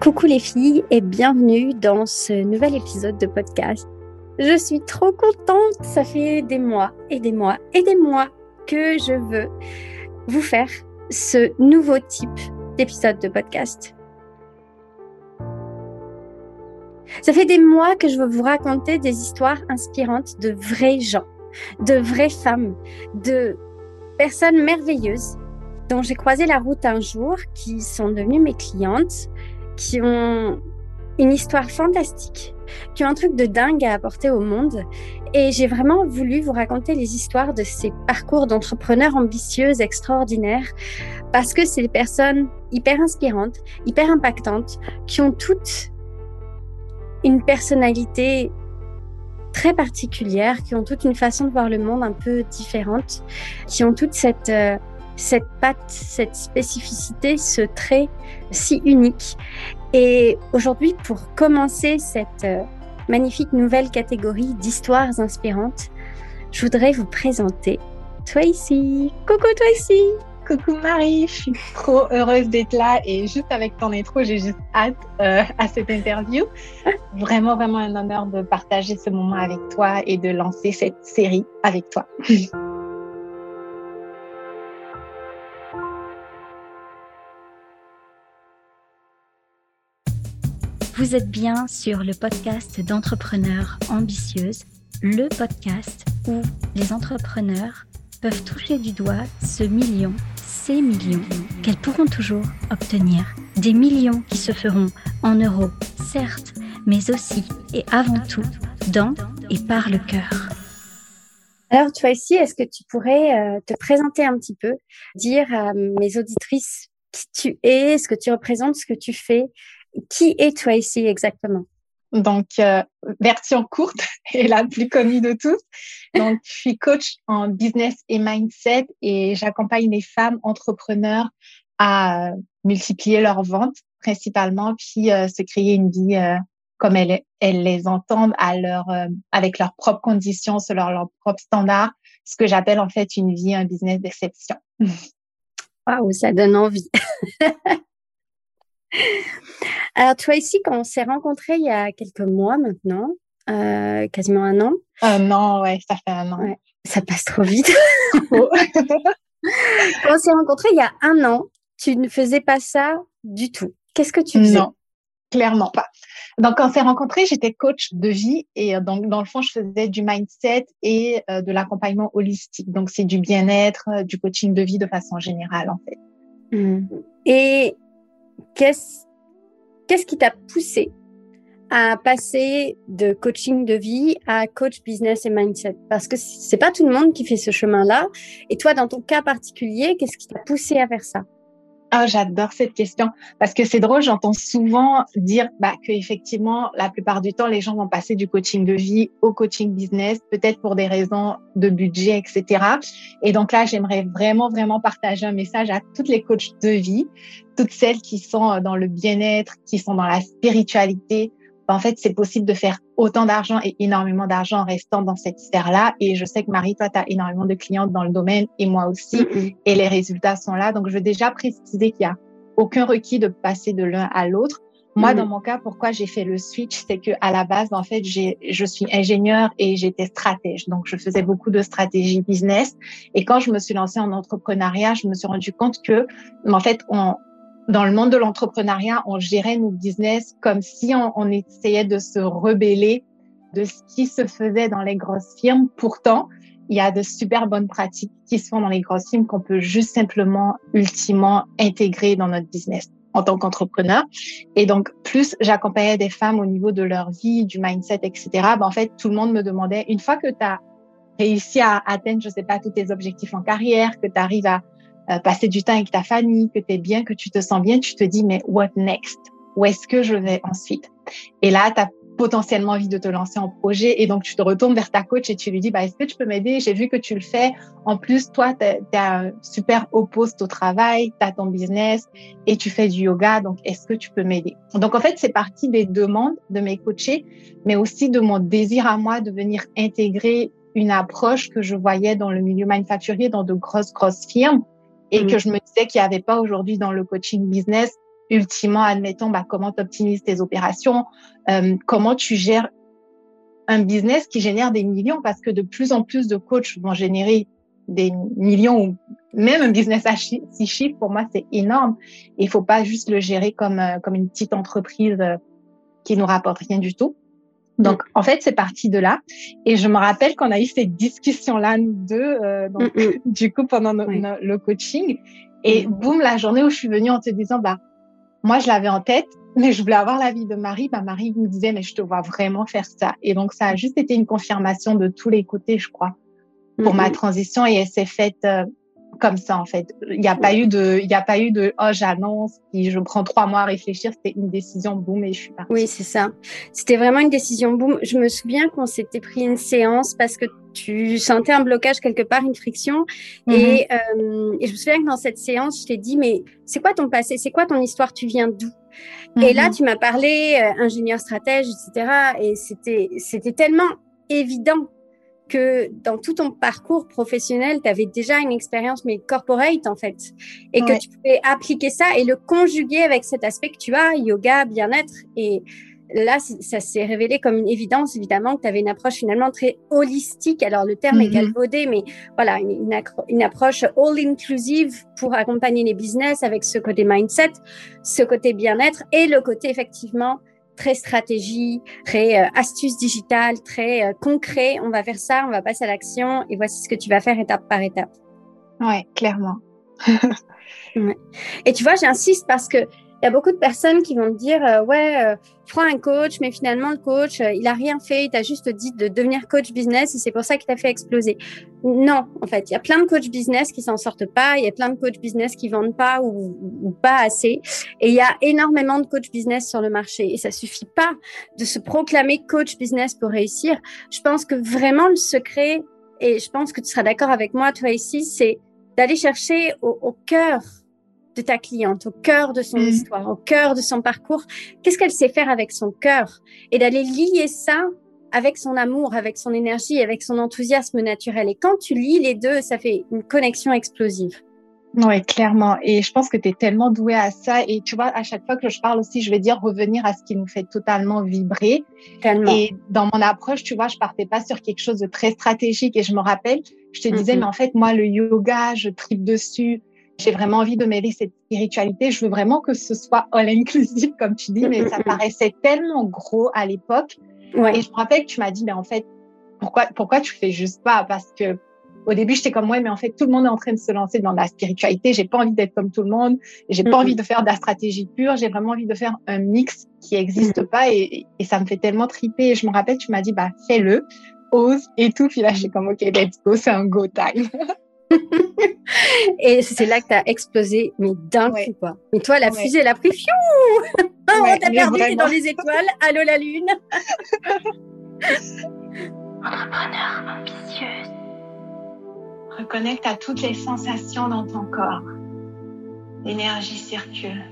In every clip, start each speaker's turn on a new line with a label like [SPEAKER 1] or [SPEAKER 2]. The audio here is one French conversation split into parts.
[SPEAKER 1] Coucou les filles et bienvenue dans ce nouvel épisode de podcast. Je suis trop contente, ça fait des mois et des mois et des mois que je veux vous faire ce nouveau type d'épisode de podcast. Ça fait des mois que je veux vous raconter des histoires inspirantes de vrais gens, de vraies femmes, de personnes merveilleuses dont j'ai croisé la route un jour, qui sont devenues mes clientes, qui ont une histoire fantastique, qui ont un truc de dingue à apporter au monde. Et j'ai vraiment voulu vous raconter les histoires de ces parcours d'entrepreneurs ambitieuses, extraordinaires, parce que c'est des personnes hyper inspirantes, hyper impactantes, qui ont toutes une personnalité très particulière, qui ont toute une façon de voir le monde un peu différente, qui ont toute cette, euh, cette patte, cette spécificité, ce trait si unique. Et aujourd'hui, pour commencer cette euh, magnifique nouvelle catégorie d'histoires inspirantes, je voudrais vous présenter Tracy. Coucou Tracy
[SPEAKER 2] Coucou Marie, je suis trop heureuse d'être là et juste avec ton intro, j'ai juste hâte euh, à cette interview. Vraiment, vraiment un honneur de partager ce moment avec toi et de lancer cette série avec toi.
[SPEAKER 1] Vous êtes bien sur le podcast d'entrepreneurs ambitieuses, le podcast où les entrepreneurs peuvent toucher du doigt ce million, ces millions qu'elles pourront toujours obtenir. Des millions qui se feront en euros, certes, mais aussi et avant tout dans et par le cœur. Alors, toi ici, est-ce que tu pourrais euh, te présenter un petit peu, dire à mes auditrices qui tu es, ce que tu représentes, ce que tu fais qui est Tracy exactement?
[SPEAKER 2] Donc, euh, version courte et la plus connue de tous. Donc, je suis coach en business et mindset et j'accompagne les femmes entrepreneurs à multiplier leurs ventes principalement, puis euh, se créer une vie euh, comme elles, elles les entendent à leur, avec leurs propres conditions, selon leurs propres standards, ce que j'appelle en fait une vie, un business d'exception.
[SPEAKER 1] Waouh, ça donne envie. Alors, toi ici, quand on s'est rencontrés il y a quelques mois maintenant, euh, quasiment un an.
[SPEAKER 2] Un an, ouais, ça fait un an.
[SPEAKER 1] ça passe trop vite. quand on s'est rencontrés il y a un an, tu ne faisais pas ça du tout. Qu'est-ce que tu faisais?
[SPEAKER 2] Non, clairement pas. Donc, quand on s'est rencontrés, j'étais coach de vie et euh, donc, dans le fond, je faisais du mindset et euh, de l'accompagnement holistique. Donc, c'est du bien-être, du coaching de vie de façon générale, en fait.
[SPEAKER 1] Mmh. Et qu'est-ce qui t'a poussé à passer de coaching de vie à coach business et mindset? Parce que c'est pas tout le monde qui fait ce chemin-là. Et toi, dans ton cas particulier, qu'est-ce qui t'a poussé à faire ça?
[SPEAKER 2] Ah, j'adore cette question parce que c'est drôle, j'entends souvent dire bah, que effectivement, la plupart du temps, les gens vont passer du coaching de vie au coaching business, peut-être pour des raisons de budget, etc. Et donc là, j'aimerais vraiment, vraiment partager un message à toutes les coachs de vie, toutes celles qui sont dans le bien-être, qui sont dans la spiritualité, en fait, c'est possible de faire autant d'argent et énormément d'argent en restant dans cette sphère-là. Et je sais que Marie, toi, tu as énormément de clientes dans le domaine et moi aussi. Mm-hmm. Et les résultats sont là. Donc, je veux déjà préciser qu'il n'y a aucun requis de passer de l'un à l'autre. Moi, mm-hmm. dans mon cas, pourquoi j'ai fait le switch, c'est que à la base, en fait, j'ai, je suis ingénieure et j'étais stratège. Donc, je faisais beaucoup de stratégie business. Et quand je me suis lancée en entrepreneuriat, je me suis rendu compte que, en fait, on, dans le monde de l'entrepreneuriat, on gérait nos business comme si on, essayait de se rebeller de ce qui se faisait dans les grosses firmes. Pourtant, il y a de super bonnes pratiques qui se font dans les grosses firmes qu'on peut juste simplement, ultimement, intégrer dans notre business en tant qu'entrepreneur. Et donc, plus j'accompagnais des femmes au niveau de leur vie, du mindset, etc., ben, en fait, tout le monde me demandait, une fois que tu as réussi à atteindre, je sais pas, tous tes objectifs en carrière, que tu arrives à euh, passer du temps avec ta famille, que tu es bien, que tu te sens bien, tu te dis, mais what next? Où est-ce que je vais ensuite? Et là, tu as potentiellement envie de te lancer en projet et donc tu te retournes vers ta coach et tu lui dis, bah, est-ce que tu peux m'aider? J'ai vu que tu le fais. En plus, toi, tu un super haut au travail, tu as ton business et tu fais du yoga. Donc, est-ce que tu peux m'aider? Donc, en fait, c'est parti des demandes de mes coachés, mais aussi de mon désir à moi de venir intégrer une approche que je voyais dans le milieu manufacturier, dans de grosses, grosses firmes et que mm. je me disais qu'il n'y avait pas aujourd'hui dans le coaching business ultimement, admettons, bah, comment tu optimises tes opérations, euh, comment tu gères un business qui génère des millions, parce que de plus en plus de coachs vont générer des millions ou même un business à six chiffres, pour moi, c'est énorme. Et il faut pas juste le gérer comme, euh, comme une petite entreprise euh, qui nous rapporte rien du tout. Donc, en fait, c'est parti de là. Et je me rappelle qu'on a eu cette discussion-là, nous deux, euh, donc, mm, mm. du coup, pendant le coaching. Et mm. boum, la journée où je suis venue en te disant, bah, moi, je l'avais en tête, mais je voulais avoir l'avis de Marie. Bah, Marie me disait, mais je te vois vraiment faire ça. Et donc, ça a juste été une confirmation de tous les côtés, je crois, pour ma transition. Et elle s'est faite euh, comme ça en fait. Il n'y a pas eu de, il y a pas eu de oh j'annonce, puis je prends trois mois à réfléchir. C'était une décision boum et je suis partie.
[SPEAKER 1] Oui c'est ça. C'était vraiment une décision boum. Je me souviens qu'on s'était pris une séance parce que tu sentais un blocage quelque part, une friction. Mm-hmm. et, euh, et, je me souviens que dans cette séance, je t'ai dit mais c'est quoi ton passé, c'est quoi ton histoire, tu viens d'où? Et là mm-hmm. tu m'as parlé euh, ingénieur stratège, etc. Et c'était c'était tellement évident que dans tout ton parcours professionnel, tu avais déjà une expérience, mais corporate en fait, et que tu pouvais appliquer ça et le conjuguer avec cet aspect que tu as, yoga, bien-être. Et là, ça s'est révélé comme une évidence, évidemment, que tu avais une approche finalement très holistique. Alors, le terme est mm-hmm. galvaudé, mais voilà, une, une approche all-inclusive pour accompagner les business avec ce côté mindset, ce côté bien-être et le côté effectivement très stratégie, très euh, astuce digitale, très euh, concret. On va faire ça, on va passer à l'action et voici ce que tu vas faire étape par étape.
[SPEAKER 2] Ouais, clairement.
[SPEAKER 1] Et tu vois, j'insiste parce que il y a beaucoup de personnes qui vont te dire euh, ouais euh, prends un coach mais finalement le coach euh, il a rien fait il t'a juste dit de devenir coach business et c'est pour ça qu'il t'a fait exploser non en fait il y a plein de coach business qui s'en sortent pas il y a plein de coach business qui vendent pas ou, ou pas assez et il y a énormément de coach business sur le marché et ça suffit pas de se proclamer coach business pour réussir je pense que vraiment le secret et je pense que tu seras d'accord avec moi toi ici c'est d'aller chercher au, au cœur de ta cliente, au cœur de son mm. histoire, au cœur de son parcours. Qu'est-ce qu'elle sait faire avec son cœur? Et d'aller lier ça avec son amour, avec son énergie, avec son enthousiasme naturel. Et quand tu lis les deux, ça fait une connexion explosive.
[SPEAKER 2] Oui, clairement. Et je pense que tu es tellement douée à ça. Et tu vois, à chaque fois que je parle aussi, je vais dire revenir à ce qui nous fait totalement vibrer.
[SPEAKER 1] Tellement.
[SPEAKER 2] Et dans mon approche, tu vois, je partais pas sur quelque chose de très stratégique. Et je me rappelle, je te disais, mais en fait, moi, le yoga, je tripe dessus j'ai vraiment envie de mêler cette spiritualité. Je veux vraiment que ce soit all inclusive, comme tu dis, mais ça paraissait tellement gros à l'époque. Ouais. Et je me rappelle que tu m'as dit, mais en fait, pourquoi, pourquoi tu fais juste pas? Parce que au début, j'étais comme, ouais, mais en fait, tout le monde est en train de se lancer dans la spiritualité. J'ai pas envie d'être comme tout le monde. J'ai pas envie de faire de la stratégie pure. J'ai vraiment envie de faire un mix qui existe pas et, et, ça me fait tellement triper. Et je me rappelle, tu m'as dit, bah, fais-le, ose et tout. Puis là, j'ai comme, OK, let's go, c'est un go time.
[SPEAKER 1] et c'est là que tu as explosé, mais d'un coup, quoi. Et toi, la fusée, elle a pris fiou On t'a perdu, dans les étoiles. Allô, la lune
[SPEAKER 2] Entrepreneur ambitieuse. Reconnecte à toutes les sensations dans ton corps. L'énergie circule.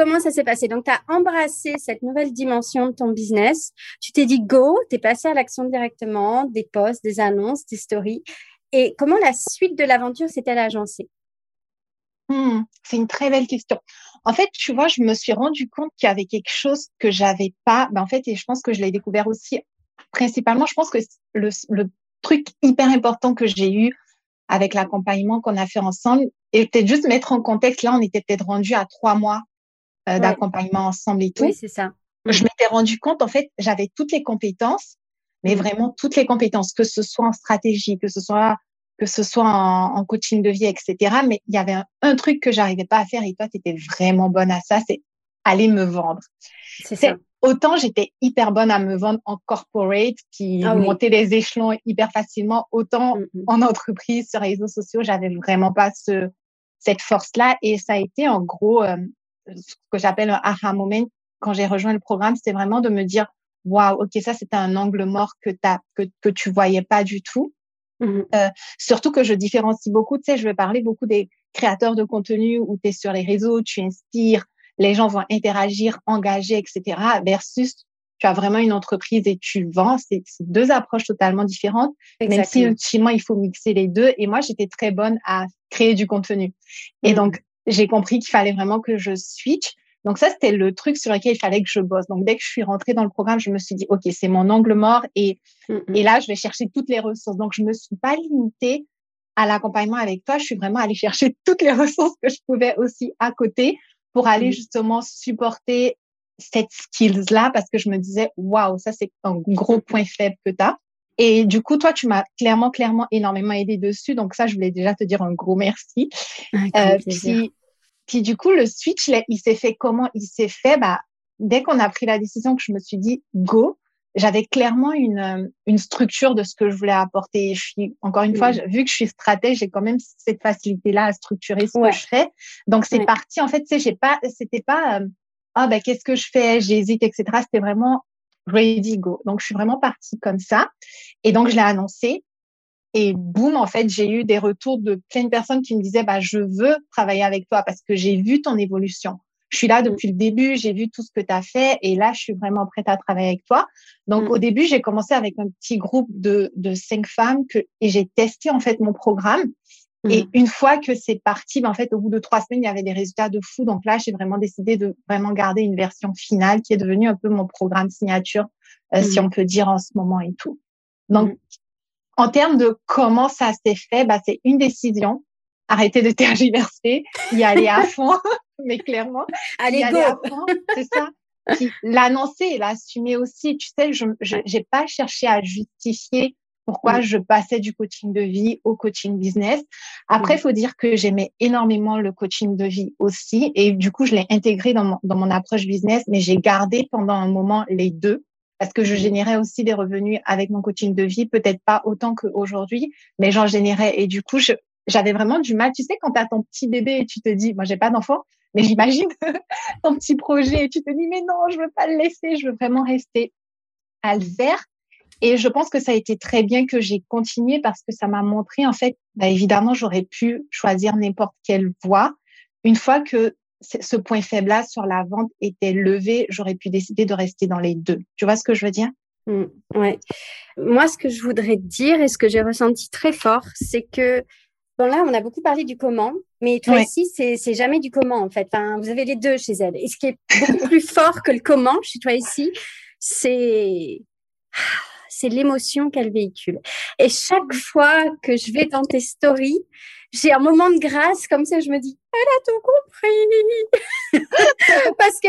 [SPEAKER 1] Comment ça s'est passé? Donc, tu as embrassé cette nouvelle dimension de ton business. Tu t'es dit go, tu es passé à l'action directement, des posts, des annonces, des stories. Et comment la suite de l'aventure s'est-elle agencée?
[SPEAKER 2] Hmm, C'est une très belle question. En fait, tu vois, je me suis rendu compte qu'il y avait quelque chose que j'avais pas. Ben, en fait, et je pense que je l'ai découvert aussi principalement. Je pense que le, le truc hyper important que j'ai eu avec l'accompagnement qu'on a fait ensemble, et peut-être juste mettre en contexte, là, on était peut-être rendu à trois mois euh, d'accompagnement ensemble et tout.
[SPEAKER 1] Oui, c'est ça.
[SPEAKER 2] Je m'étais rendu compte, en fait, j'avais toutes les compétences, mais mm. vraiment toutes les compétences, que ce soit en stratégie, que ce soit que ce soit en, coaching de vie, etc. Mais il y avait un, truc que j'arrivais pas à faire et toi, tu étais vraiment bonne à ça, c'est aller me vendre.
[SPEAKER 1] C'est ça.
[SPEAKER 2] Autant j'étais hyper bonne à me vendre en corporate, qui ah montait les échelons hyper facilement, autant mm, mm. en entreprise, sur les réseaux sociaux, j'avais vraiment pas ce, cette force-là. Et ça a été en gros euh, ce que j'appelle un aha moment quand j'ai rejoint le programme, c'était vraiment de me dire waouh, ok, ça c'était un angle mort que t'as que que tu voyais pas du tout. Mmh euh, surtout que je différencie beaucoup, tu sais, je vais parler beaucoup des créateurs de contenu où tu es sur les réseaux, tu inspires, les gens vont interagir, engager, etc. versus tu as vraiment une entreprise et tu vends. C'est deux approches totalement différentes. Même si ultimement, il faut mixer les deux. Et moi, j'étais très bonne à créer du contenu. Et mm. donc, j'ai compris qu'il fallait vraiment que je switch. Donc ça, c'était le truc sur lequel il fallait que je bosse. Donc dès que je suis rentrée dans le programme, je me suis dit, OK, c'est mon angle mort et, mm, et là, je vais chercher toutes les ressources. Donc je me suis pas limitée à l'accompagnement avec toi. Je suis vraiment allée chercher toutes les ressources que je pouvais aussi à côté pour aller mmh. justement supporter cette skills-là parce que je me disais, waouh, ça c'est un gros point faible que tu as. Et du coup, toi, tu m'as clairement, clairement énormément aidé dessus. Donc ça, je voulais déjà te dire un gros merci.
[SPEAKER 1] euh, puis,
[SPEAKER 2] puis du coup, le switch, il s'est fait comment? Il s'est fait, bah, dès qu'on a pris la décision que je me suis dit, go, j'avais clairement une, euh, une structure de ce que je voulais apporter. Je suis, encore une fois, vu que je suis stratège, j'ai quand même cette facilité-là à structurer ce que je fais. Donc, c'est parti. En fait, tu sais, j'ai pas, c'était pas, euh, ah, ben, qu'est-ce que je fais? J'hésite, etc. C'était vraiment ready, go. Donc, je suis vraiment partie comme ça. Et donc, je l'ai annoncé. Et boum, en fait, j'ai eu des retours de plein de personnes qui me disaient, bah, je veux travailler avec toi parce que j'ai vu ton évolution je suis là mm. depuis le début, j'ai vu tout ce que tu as fait et là, je suis vraiment prête à travailler avec toi. Donc, mm. au début, j'ai commencé avec un petit groupe de, de cinq femmes que, et j'ai testé en fait mon programme. Et mm. une fois que c'est parti, ben, en fait, au bout de trois semaines, il y avait des résultats de fou. Donc là, j'ai vraiment décidé de vraiment garder une version finale qui est devenue un peu mon programme signature, euh, si on peut dire en ce moment et tout. Donc, en termes de comment ça s'est fait, bah, c'est une décision. Arrêter de tergiverser, y aller à fond. mais clairement.
[SPEAKER 1] Allez, go!
[SPEAKER 2] C'est ça. L'annoncer et l'assumer aussi. Tu sais, je n'ai pas cherché à justifier pourquoi je passais du coaching de vie au coaching business. Après, il faut dire que j'aimais énormément le coaching de vie aussi. Et du coup, je l'ai intégré dans mon, dans mon approche business, mais j'ai gardé pendant un moment les deux parce que je générais aussi des revenus avec mon coaching de vie, peut-être pas autant qu'aujourd'hui, mais j'en générais. Et du coup, j'avais vraiment du mal. Tu sais, quand tu as ton petit bébé et tu te dis, moi, j'ai pas d'enfant, mais j'imagine ton petit projet et tu te dis, mais non, je veux pas le laisser, je veux vraiment rester à le faire. Et je pense que ça a été très bien que j'ai continué parce que ça m'a montré, en fait, bah, évidemment, j'aurais pu choisir n'importe quelle voie. Une fois que ce point faible-là sur la vente était levé, j'aurais pu décider de rester dans les deux. Tu vois ce que je veux dire?
[SPEAKER 1] Mmh, ouais. Moi, ce que je voudrais dire et ce que j'ai ressenti très fort, c'est que Bon, là, on a beaucoup parlé du comment, mais toi ici, c'est jamais du comment, en fait. Enfin, vous avez les deux chez elle. Et ce qui est beaucoup plus fort que le comment chez toi ici, c'est c'est l'émotion qu'elle véhicule. Et chaque fois que je vais dans tes stories, j'ai un moment de grâce comme ça, je me dis, elle a tout compris. Parce que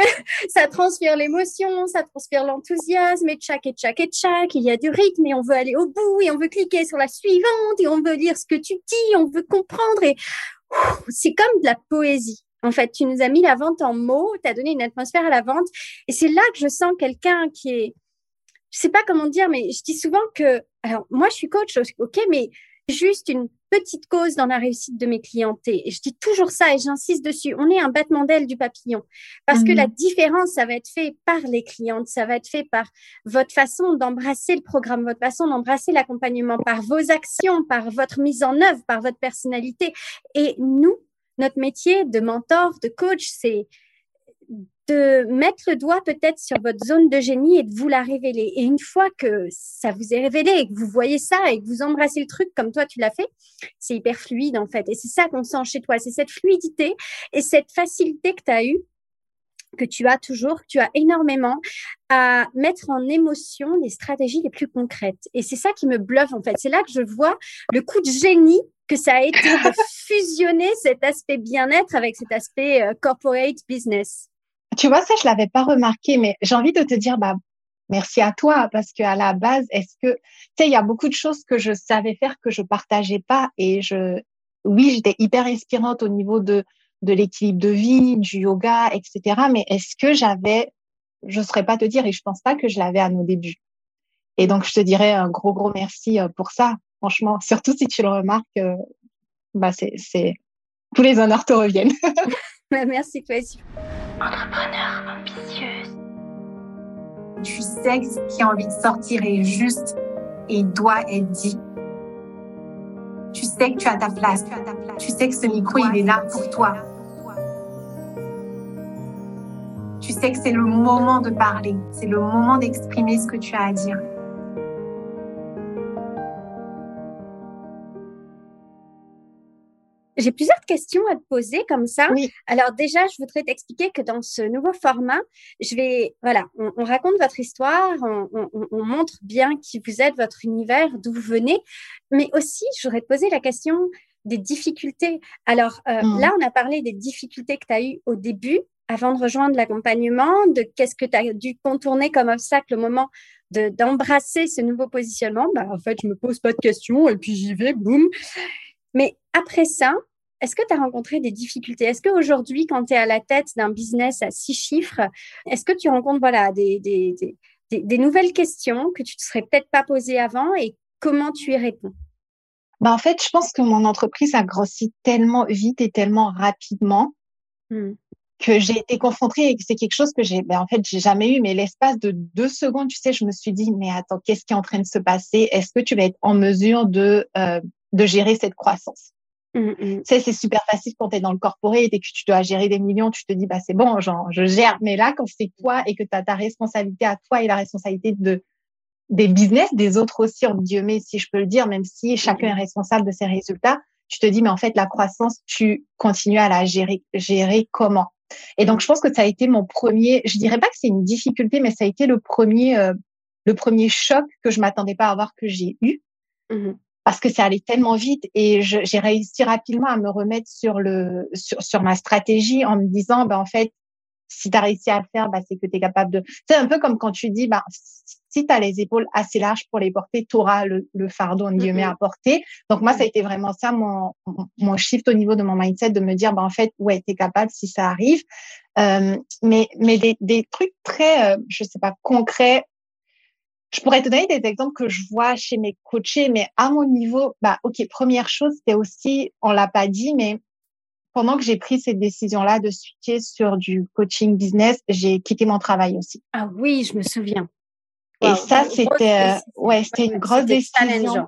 [SPEAKER 1] ça transpire l'émotion, ça transpire l'enthousiasme, et tchac, et tchac, et tchac, il y a du rythme, et on veut aller au bout, et on veut cliquer sur la suivante, et on veut lire ce que tu dis, on veut comprendre, et c'est comme de la poésie. En fait, tu nous as mis la vente en mots, tu as donné une atmosphère à la vente, et c'est là que je sens quelqu'un qui est, je sais pas comment dire, mais je dis souvent que, alors moi je suis coach, ok, mais juste une petite cause dans la réussite de mes clientés. Et je dis toujours ça et j'insiste dessus. On est un battement d'aile du papillon. Parce que la mhm. différence, ça va être fait par les clientes, ça va être fait par votre façon d'embrasser le programme, votre façon d'embrasser l'accompagnement, par vos actions, par votre mise en œuvre, par votre personnalité. Et nous, notre métier de mentor, de coach, c'est de mettre le doigt peut-être sur votre zone de génie et de vous la révéler. Et une fois que ça vous est révélé et que vous voyez ça et que vous embrassez le truc comme toi tu l'as fait, c'est hyper fluide en fait. Et c'est ça qu'on sent chez toi, c'est cette fluidité et cette facilité que tu as eue que tu as toujours, que tu as énormément à mettre en émotion les stratégies les plus concrètes. Et c'est ça qui me bluffe en fait. C'est là que je vois le coup de génie que ça a été de fusionner cet aspect bien-être avec cet aspect euh, corporate business.
[SPEAKER 2] Tu vois, ça, je l'avais pas remarqué, mais j'ai envie de te dire, bah, merci à toi, parce qu'à la base, est-ce que, tu sais, il y a beaucoup de choses que je savais faire que je partageais pas et je, oui, j'étais hyper inspirante au niveau de, de l'équilibre de vie, du yoga, etc. Mais est-ce que j'avais, je saurais pas te dire et je pense pas que je l'avais à nos débuts. Et donc, je te dirais un gros, gros merci euh, pour ça. Franchement, surtout si tu le remarques, euh, bah, c'est, tous les honneurs te reviennent.
[SPEAKER 1] merci, toi aussi entrepreneur ambitieuse.
[SPEAKER 2] Tu sais ce qui a envie de sortir est juste et doit être dit. Tu sais que tu as ta place. Tu sais que ce micro, il est là pour toi. Tu
[SPEAKER 3] sais que c'est le moment de parler, c'est le moment d'exprimer ce que tu as à dire.
[SPEAKER 1] J'ai plusieurs questions à te poser comme ça. Alors déjà, je voudrais t'expliquer que dans ce nouveau format, je vais, voilà, on, raconte votre histoire, on, montre bien qui vous êtes, votre univers, d'où vous venez, mais aussi, je voudrais te poser la question des difficultés. Alors euh, mmh. là, on a parlé des difficultés que tu as eues au début, avant de rejoindre l'accompagnement, de qu'est-ce que tu as dû contourner comme obstacle au moment d'embrasser ce nouveau positionnement. Bah, en fait, je me pose pas de questions et puis j'y vais, boum. Mais après ça, est-ce que tu as rencontré des difficultés? Est-ce qu'aujourd'hui, quand tu es à la tête d'un business à six chiffres, est-ce que tu rencontres voilà, des, des, des, des nouvelles questions que tu ne te serais peut-être pas posées avant et comment tu y réponds?
[SPEAKER 2] Bah en fait, je pense que mon entreprise a grossi tellement vite et tellement rapidement mmh. que j'ai été confrontée et c'est quelque chose que j'ai, ben en fait, j'ai jamais eu. Mais l'espace de deux secondes, tu sais, je me suis dit, mais attends, qu'est-ce qui est en train de se passer? Est-ce que tu vas être en mesure de euh, de gérer cette croissance? Mmh, mmh. c'est super facile quand tu es dans le corporate et que tu dois gérer des millions, tu te dis, bah, c'est bon, genre, je gère. Mais là, quand c'est toi et que tu as ta responsabilité à toi et la responsabilité de, des business, des autres aussi, en Dieu mais si je peux le dire, même si chacun est responsable de ses résultats, tu te dis, mais en fait, la croissance, tu continues à la gérer, gérer comment? Et donc, je pense que ça a été mon premier, je dirais pas que c'est une difficulté, mais ça a été le premier, euh, le premier choc que je m'attendais pas à avoir que j'ai eu. Mmh parce que ça allait tellement vite et j'ai réussi rapidement à me remettre sur le sur, sur ma stratégie en me disant ben en fait si tu as réussi à le faire bah c'est que tu es capable de c'est un peu comme quand tu dis bah si tu as les épaules assez larges pour les porter tu auras le, le fardeau en guillemets à porter. Donc moi ça a été vraiment ça mon mon shift au niveau de mon mindset de me dire bah en fait ouais tu es capable si ça arrive. Euh, mais mais des, des trucs très euh, je sais pas concrets je pourrais te donner des exemples que je vois chez mes coachés, mais à mon niveau, bah, ok, première chose, c'était aussi, on l'a pas dit, mais pendant que j'ai pris cette décision-là de switcher sur du coaching business, j'ai quitté mon travail aussi.
[SPEAKER 1] Ah oui, je me souviens.
[SPEAKER 2] Et ça, c'était, euh, ouais, c'était une grosse décision.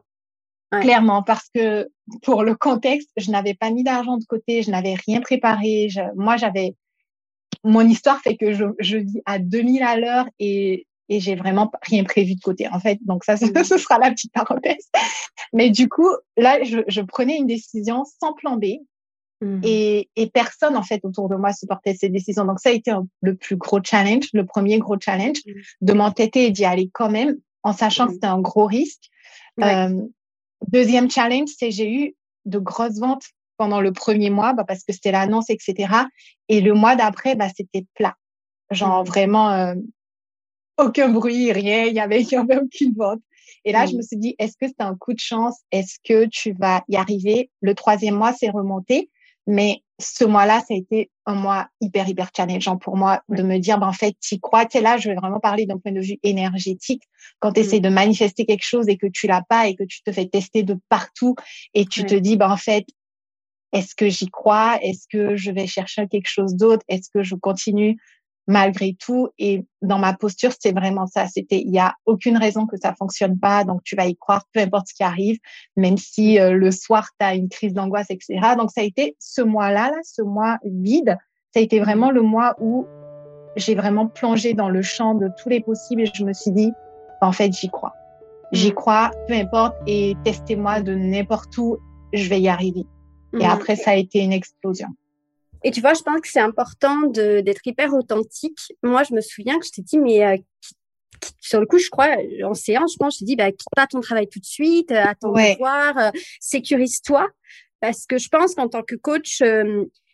[SPEAKER 2] Clairement, parce que pour le contexte, je n'avais pas mis d'argent de côté, je n'avais rien préparé. moi, j'avais, mon histoire fait que je, je vis à 2000 à l'heure et et j'ai vraiment rien prévu de côté en fait. Donc ça, mmh. ce sera la petite parenthèse. Mais du coup, là, je, je prenais une décision sans plan B. Mmh. Et, et, personne en fait autour de moi supportait ces décisions. Donc ça a été le plus gros challenge, le premier gros challenge, mmh. de m'entêter et d'y aller quand même, en sachant que c'était un gros risque. Euh, deuxième challenge, c'est j'ai eu de grosses ventes pendant le premier mois, bah, parce que c'était l'annonce, etc. Et le mois d'après, bah, c'était plat. Genre vraiment, euh, aucun bruit, rien, il y avait, il avait aucune vente. Et là, je me suis dit, est-ce que c'est un coup de chance? Est-ce que tu vas y arriver? Le troisième mois, c'est remonté. Mais ce mois-là, ça a été un mois hyper, hyper challengeant pour moi de me dire, ben, en fait, tu crois, tu là, je vais vraiment parler d'un point de vue énergétique. Quand tu essaies de manifester quelque chose et que tu l'as pas et que tu te fais tester de partout et tu te dis, ben, en fait, est-ce que j'y crois? Est-ce que je vais chercher quelque chose d'autre? Est-ce que je continue malgré tout. Et dans ma posture, c'est vraiment ça. C'était, il y a aucune raison que ça fonctionne pas. Donc, tu vas y croire, peu importe ce qui arrive, même si euh, le soir, tu as une crise d'angoisse, etc. Donc, ça a été ce mois-là, là, ce mois vide. Ça a été vraiment le mois où j'ai vraiment plongé dans le champ de tous les possibles et je me suis dit, en fait, j'y crois. J'y mmh. crois, peu importe, et testez-moi de n'importe où, je vais y arriver. Et mmh. après, ça a été une explosion.
[SPEAKER 1] Et tu vois, je pense que c'est important d'être hyper authentique. Moi, je me souviens que je t'ai dit, mais euh, sur le coup, je crois, en séance, je pense, je t'ai dit, bah, quitte pas ton travail tout de suite, euh, attends de voir, euh, sécurise-toi. Parce que je pense qu'en tant que coach,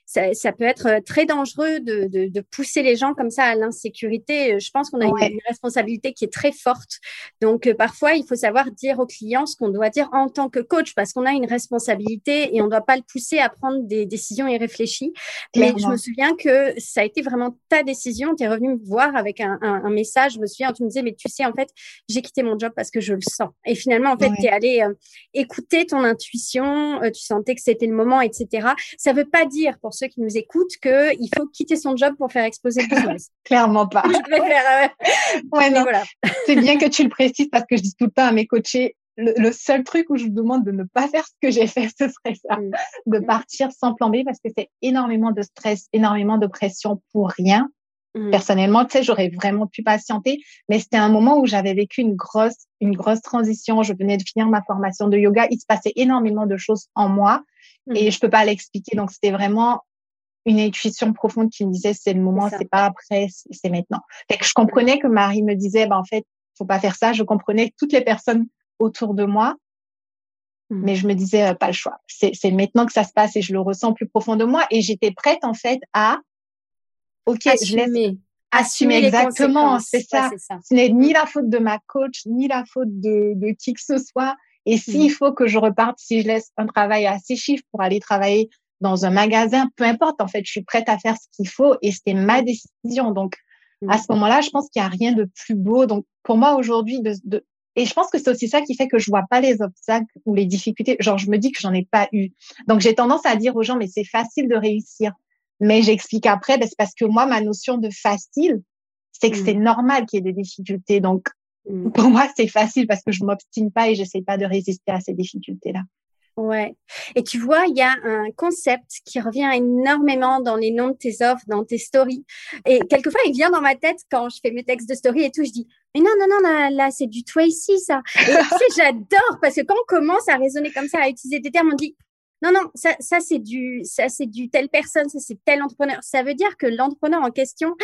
[SPEAKER 1] ça, peut être euh, très dangereux de, de, pousser les gens comme ça à l'insécurité. Euh, je pense qu'on a une, responsabilité qui est très forte. Donc, euh, parfois, il faut savoir dire aux clients ce qu'on doit dire en tant que coach parce qu'on a une responsabilité et on ne doit pas le pousser à prendre des décisions irréfléchies. Mais je me souviens que ça a été vraiment ta décision. Tu es revenu me voir avec un, un, message. Je me souviens, tu me disais, mais tu sais, en fait, j'ai quitté mon job parce que je le sens. Et finalement, en fait, tu es allé écouter ton intuition. tu sentais que c'était le moment, etc. Ça ne veut pas dire pour ceux qui nous écoutent qu'il faut quitter son job pour faire exploser le business.
[SPEAKER 2] Clairement pas. ouais, non. Voilà. C'est bien que tu le précises parce que je dis tout le temps à mes coachés, le, seul truc où je vous demande de ne pas faire ce que j'ai fait, ce serait ça, mm. de partir sans plan B parce que c'est énormément de stress, énormément de pression pour rien. Mmh. Personnellement, tu sais, j'aurais vraiment pu patienter, mais c'était un moment où j'avais vécu une grosse, une grosse transition. Je venais de finir ma formation de yoga. Il se passait énormément de choses en moi et je peux pas l'expliquer. Donc, c'était vraiment une intuition profonde qui me disait c'est le moment, c'est pas après, c'est maintenant. Fait que je comprenais que Marie me disait, ben, en fait, faut pas faire ça. Je comprenais toutes les personnes autour de moi. Mmh. Mais je me disais, euh, pas le choix. C'est maintenant que ça se passe et je le ressens plus profond de moi. Et j'étais prête, en fait, à
[SPEAKER 1] Ok, assumer. je laisse
[SPEAKER 2] assumer exactement, c'est ça. Ce n'est ni la faute de ma coach, ni la faute de, de qui que ce soit. Et s'il mmh. faut que je reparte, si je laisse un travail à six chiffres pour aller travailler dans un magasin, peu importe, en fait, je suis prête à faire ce qu'il faut et c'était ma décision. Donc, à ce moment-là, je pense qu'il n'y a rien de plus beau. Donc, pour moi, aujourd'hui, de, de, et je pense que c'est aussi ça qui fait que je vois pas les obstacles ou les difficultés. Genre, je me dis que j'en ai pas eu. Donc, j'ai tendance à dire aux gens, mais c'est facile de réussir. Mais j'explique après, ben, c'est parce que moi, ma notion de facile, c'est que c'est mmh. normal qu'il y ait des difficultés. Donc, mmh. pour moi, c'est facile parce que je m'obstine pas et j'essaie pas de résister à ces difficultés-là.
[SPEAKER 1] Ouais. Et tu vois, il y a un concept qui revient énormément dans les noms de tes offres, dans tes stories. Et quelquefois, il vient dans ma tête quand je fais mes textes de story et tout. Je dis, mais non, non, non, là, là c'est du Tracy, ça. Et tu sais, j'adore parce que quand on commence à raisonner comme ça, à utiliser des termes, on dit, non, non, ça, ça c'est du, ça c'est du telle personne, ça c'est tel entrepreneur. Ça veut dire que l'entrepreneur en question,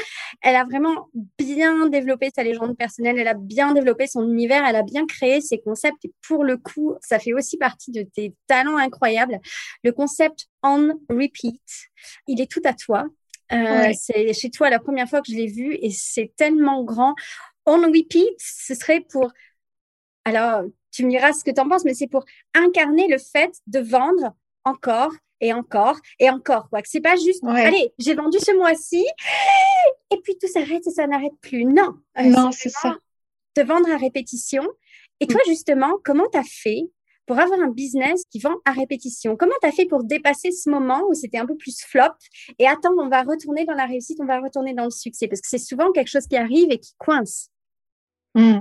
[SPEAKER 1] elle a vraiment bien développé sa légende personnelle, elle a bien développé son univers, elle a bien créé ses concepts. Et pour le coup, ça fait aussi partie de tes talents incroyables. Le concept on repeat, il est tout à toi. Euh, C'est chez toi la première fois que je l'ai vu et c'est tellement grand. On repeat, ce serait pour alors, tu me diras ce que tu en penses, mais c'est pour incarner le fait de vendre encore et encore et encore. Quoi. C'est pas juste, allez, j'ai vendu ce mois-ci et puis tout s'arrête et ça n'arrête plus. Non.
[SPEAKER 2] Euh, non, c'est ça.
[SPEAKER 1] De vendre à répétition. Et toi, justement, comment tu as fait pour avoir un business qui vend à répétition? Comment tu as fait pour dépasser ce moment où c'était un peu plus flop et attendre, on va retourner dans la réussite, on va retourner dans le succès? Parce que c'est souvent quelque chose qui arrive et qui coince.
[SPEAKER 2] Hmm.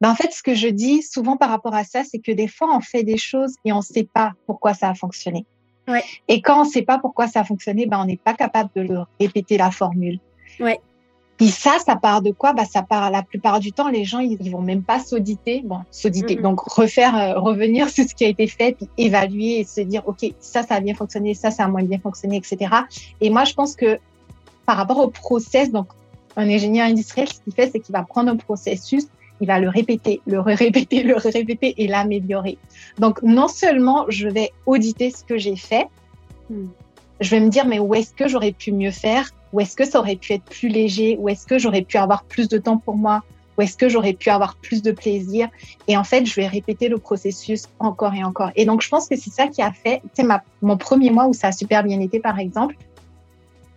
[SPEAKER 2] Ben en fait, ce que je dis souvent par rapport à ça, c'est que des fois, on fait des choses et on ne sait pas pourquoi ça a fonctionné.
[SPEAKER 1] Ouais.
[SPEAKER 2] Et quand on ne sait pas pourquoi ça a fonctionné, ben on n'est pas capable de le répéter la formule.
[SPEAKER 1] Ouais.
[SPEAKER 2] Puis ça, ça part de quoi? Bah, Ça part la plupart du temps, les gens, ils, ils vont même pas s'auditer. Bon, s'auditer, donc refaire, euh, revenir sur ce qui a été fait, puis évaluer et se dire, OK, ça, ça a bien fonctionné, ça, ça a moins bien fonctionné, etc. Et moi, je pense que par rapport au process, donc un ingénieur industriel, ce qu'il fait, c'est qu'il va prendre un processus, il va le répéter, le répéter, le répéter et l'améliorer. Donc, non seulement je vais auditer ce que j'ai fait, hmm. je vais me dire, mais où est-ce que j'aurais pu mieux faire? Où est-ce que ça aurait pu être plus léger? Où est-ce que j'aurais pu avoir plus de temps pour moi? Où est-ce que j'aurais pu avoir plus de plaisir? Et en fait, je vais répéter le processus encore et encore. Et donc, je pense que c'est ça qui a fait, tu sais, mon premier mois où ça a super bien été, par exemple,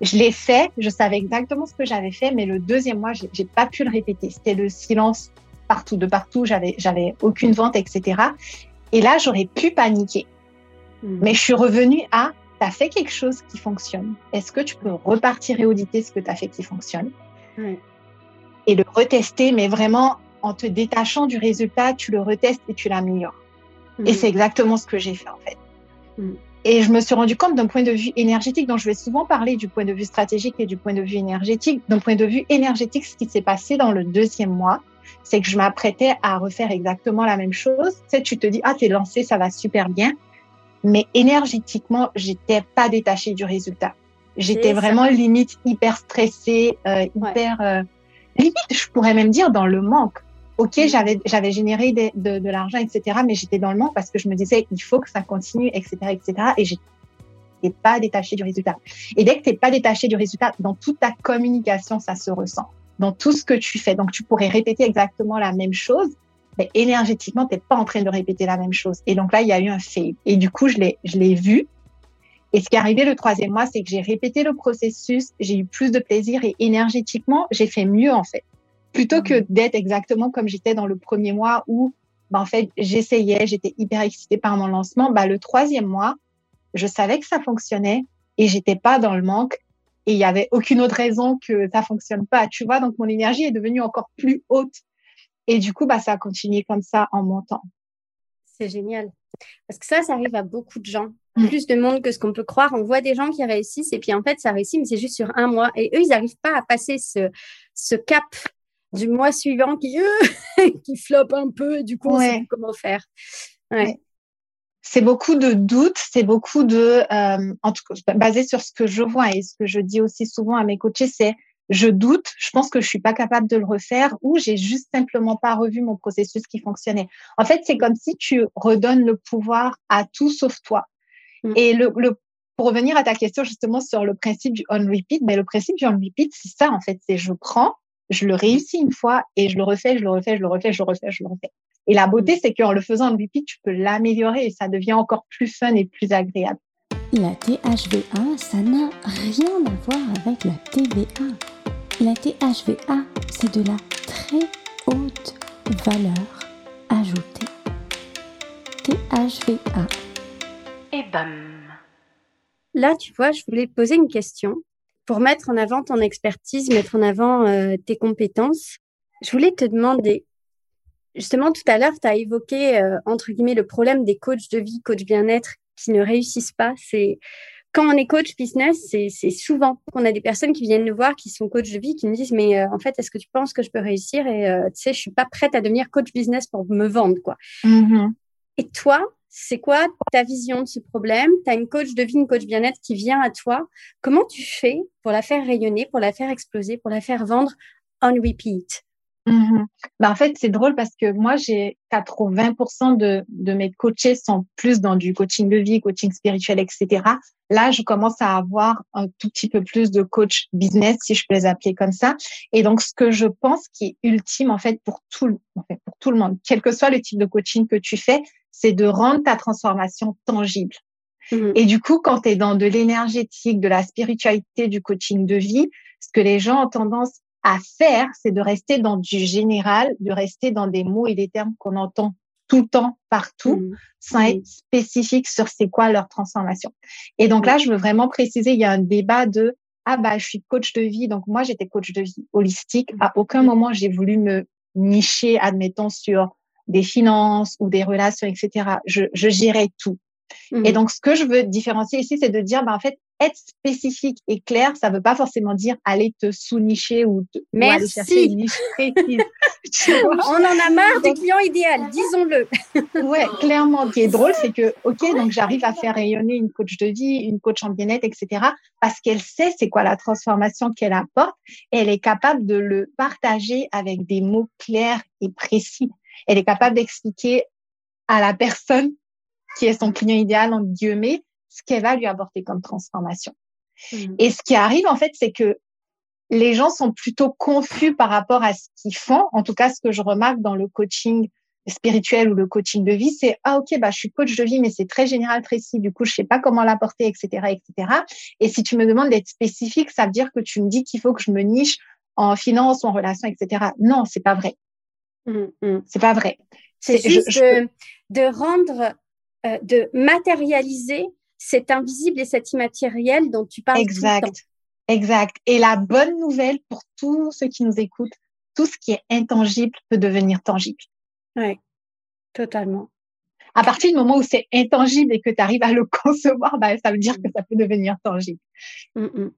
[SPEAKER 2] je l'ai fait, je savais exactement ce que j'avais fait, mais le deuxième mois, j'ai pas pu le répéter. C'était le silence partout, de partout, j'avais, j'avais aucune vente, etc. Et là, j'aurais pu paniquer. Hmm. Mais je suis revenue à, tu as fait quelque chose qui fonctionne. Est-ce que tu peux repartir et auditer ce que tu as fait qui fonctionne? Et le retester, mais vraiment en te détachant du résultat, tu le retestes et tu l'améliores. Et hmm. c'est exactement ce que j'ai fait en fait. Hmm. Et je me suis rendu compte d'un point de vue énergétique, dont je vais souvent parler du point de vue stratégique et du point de vue énergétique. D'un point de vue énergétique, ce qui s'est passé dans le deuxième mois, c'est que je m'apprêtais à refaire exactement la même chose. Tu sais, tu te dis, ah, t'es lancé, ça va super bien. Mais énergétiquement, j'étais pas détachée du résultat. J'étais vraiment limite hyper stressée, euh, hyper, euh, limite, je pourrais même dire dans le manque. Ok, mm. j'avais j'avais généré de l'argent, etc. Mais j'étais dans le manque parce que je me disais, il faut que ça continue, etc., etc. Et j'étais pas détachée du résultat. Et dès que t'es pas détaché du résultat, dans toute ta communication, ça se ressent dans tout ce que tu fais. Donc, tu pourrais répéter exactement la même chose, mais énergétiquement, tu n'es pas en train de répéter la même chose. Et donc là, il y a eu un fail. Et du coup, je l'ai, je l'ai vu. Et ce qui est arrivé le troisième mois, c'est que j'ai répété le processus, j'ai eu plus de plaisir et énergétiquement, j'ai fait mieux en fait. Plutôt que mmh. d'être exactement comme j'étais dans le premier mois où, bah, en fait, j'essayais, j'étais hyper excitée par mon lancement. Bah, le troisième mois, je savais que ça fonctionnait et j'étais pas dans le manque et il y avait aucune autre raison que ça fonctionne pas, tu vois. Donc mon énergie est devenue encore plus haute et du coup bah ça a continué comme ça en montant.
[SPEAKER 1] C'est génial parce que ça ça arrive à beaucoup de gens. mm. plus de monde que ce qu'on peut croire. On voit des gens qui réussissent et puis en fait, ça réussit, mais c'est juste sur un mois. Et eux, ils n'arrivent pas à passer ce, ce cap du mois suivant qui, qui floppe un peu et du coup, on sait comment faire. Ouais.
[SPEAKER 2] C'est beaucoup de doutes, c'est beaucoup de, euh, en tout cas, basé sur ce que je vois et ce que je dis aussi souvent à mes coachés, c'est je doute, je pense que je suis pas capable de le refaire ou j'ai juste simplement pas revu mon processus qui fonctionnait. En fait, c'est comme si tu redonnes le pouvoir à tout sauf toi. Mm. Et le, le, pour revenir à ta question justement sur le principe du on repeat, mais ben, le principe du on repeat, c'est ça en fait, c'est je prends, je le réussis une fois et je le refais, je le refais, je le refais, je le refais, je le refais. Et la beauté, mm. c'est qu'en le faisant en repeat, tu peux l'améliorer et ça devient encore plus fun et plus agréable.
[SPEAKER 4] La THV1, ça n'a rien à voir avec la TVA. La THVA, c'est de la très haute valeur ajoutée. THVA.
[SPEAKER 1] Et bam. Là, tu vois, je voulais te poser une question pour mettre en avant ton expertise, mettre en avant euh, tes compétences. Je voulais te demander, justement, tout à l'heure, tu as évoqué, euh, entre guillemets, le problème des coachs de vie, coachs bien-être qui ne réussissent pas. C'est quand on est coach business, c'est souvent qu'on a des personnes qui viennent nous voir, qui sont coach de vie, qui nous disent mais euh, en fait, est-ce que tu penses que je peux réussir? Et euh, tu sais, je suis pas prête à devenir coach business pour me vendre, quoi.
[SPEAKER 2] Mm-hmm.
[SPEAKER 1] Et toi, c'est quoi ta vision de ce problème? Tu as une coach de vie, une coach bien-être qui vient à toi. Comment tu fais pour la faire rayonner, pour la faire exploser, pour la faire vendre on repeat?
[SPEAKER 2] Mmh bah, en fait, c'est drôle parce que moi, j'ai 80% de, de mes coachés sont plus dans du coaching de vie, coaching spirituel, etc. Là, je commence à avoir un tout petit peu plus de coach business, si je peux les appeler comme ça. Et donc, ce que je pense qui est ultime, en fait, pour tout, en fait, pour tout le monde, quel que soit le type de coaching que tu fais, c'est de rendre ta transformation tangible. Mmh Et du coup, quand tu es dans de l'énergétique, de la spiritualité, du coaching de vie, ce que les gens ont tendance à faire, c'est de rester dans du général, de rester dans des mots et des termes qu'on entend tout le temps, partout, mmh. sans être spécifique sur c'est quoi leur transformation. Et donc là, je veux vraiment préciser, il y a un débat de ah bah je suis coach de vie, donc moi j'étais coach de vie holistique. À aucun moment j'ai voulu me nicher, admettons sur des finances ou des relations, etc. Je, je gérais tout. Et donc, ce que je veux différencier ici, c'est de dire, bah, en fait, être spécifique et clair, ça veut pas forcément dire aller te sous-nicher ou,
[SPEAKER 1] aller chercher une niche précise. On en a marre du client idéal, disons-le.
[SPEAKER 2] ouais, clairement. Ce qui est drôle, c'est que, OK, donc j'arrive à faire rayonner une coach de vie, une coach en bien-être, etc. parce qu'elle sait c'est quoi la transformation qu'elle apporte et elle est capable de le partager avec des mots clairs et précis. Elle est capable d'expliquer à la personne qui est son client idéal, en guillemets, ce qu'elle va lui apporter comme transformation. Mmh. Et ce qui arrive, en fait, c'est que les gens sont plutôt confus par rapport à ce qu'ils font. En tout cas, ce que je remarque dans le coaching spirituel ou le coaching de vie, c'est ah ok bah je suis coach de vie mais c'est très général précis du coup je sais pas comment l'apporter etc etc et si tu me demandes d'être spécifique ça veut dire que tu me dis qu'il faut que je me niche en finance ou en relation etc non c'est pas vrai mmh, mmh. c'est pas vrai
[SPEAKER 1] c'est juste de, de, rendre euh, de matérialiser cet invisible et cet immatériel dont tu parles.
[SPEAKER 2] Exact. Tout le temps. Exact. Et la bonne nouvelle pour tous ceux qui nous écoutent, tout ce qui est intangible peut devenir tangible.
[SPEAKER 1] Oui, totalement.
[SPEAKER 2] À partir du moment où c'est intangible et que tu arrives à le concevoir, bah, ça veut dire que ça peut devenir tangible. Mm, mm.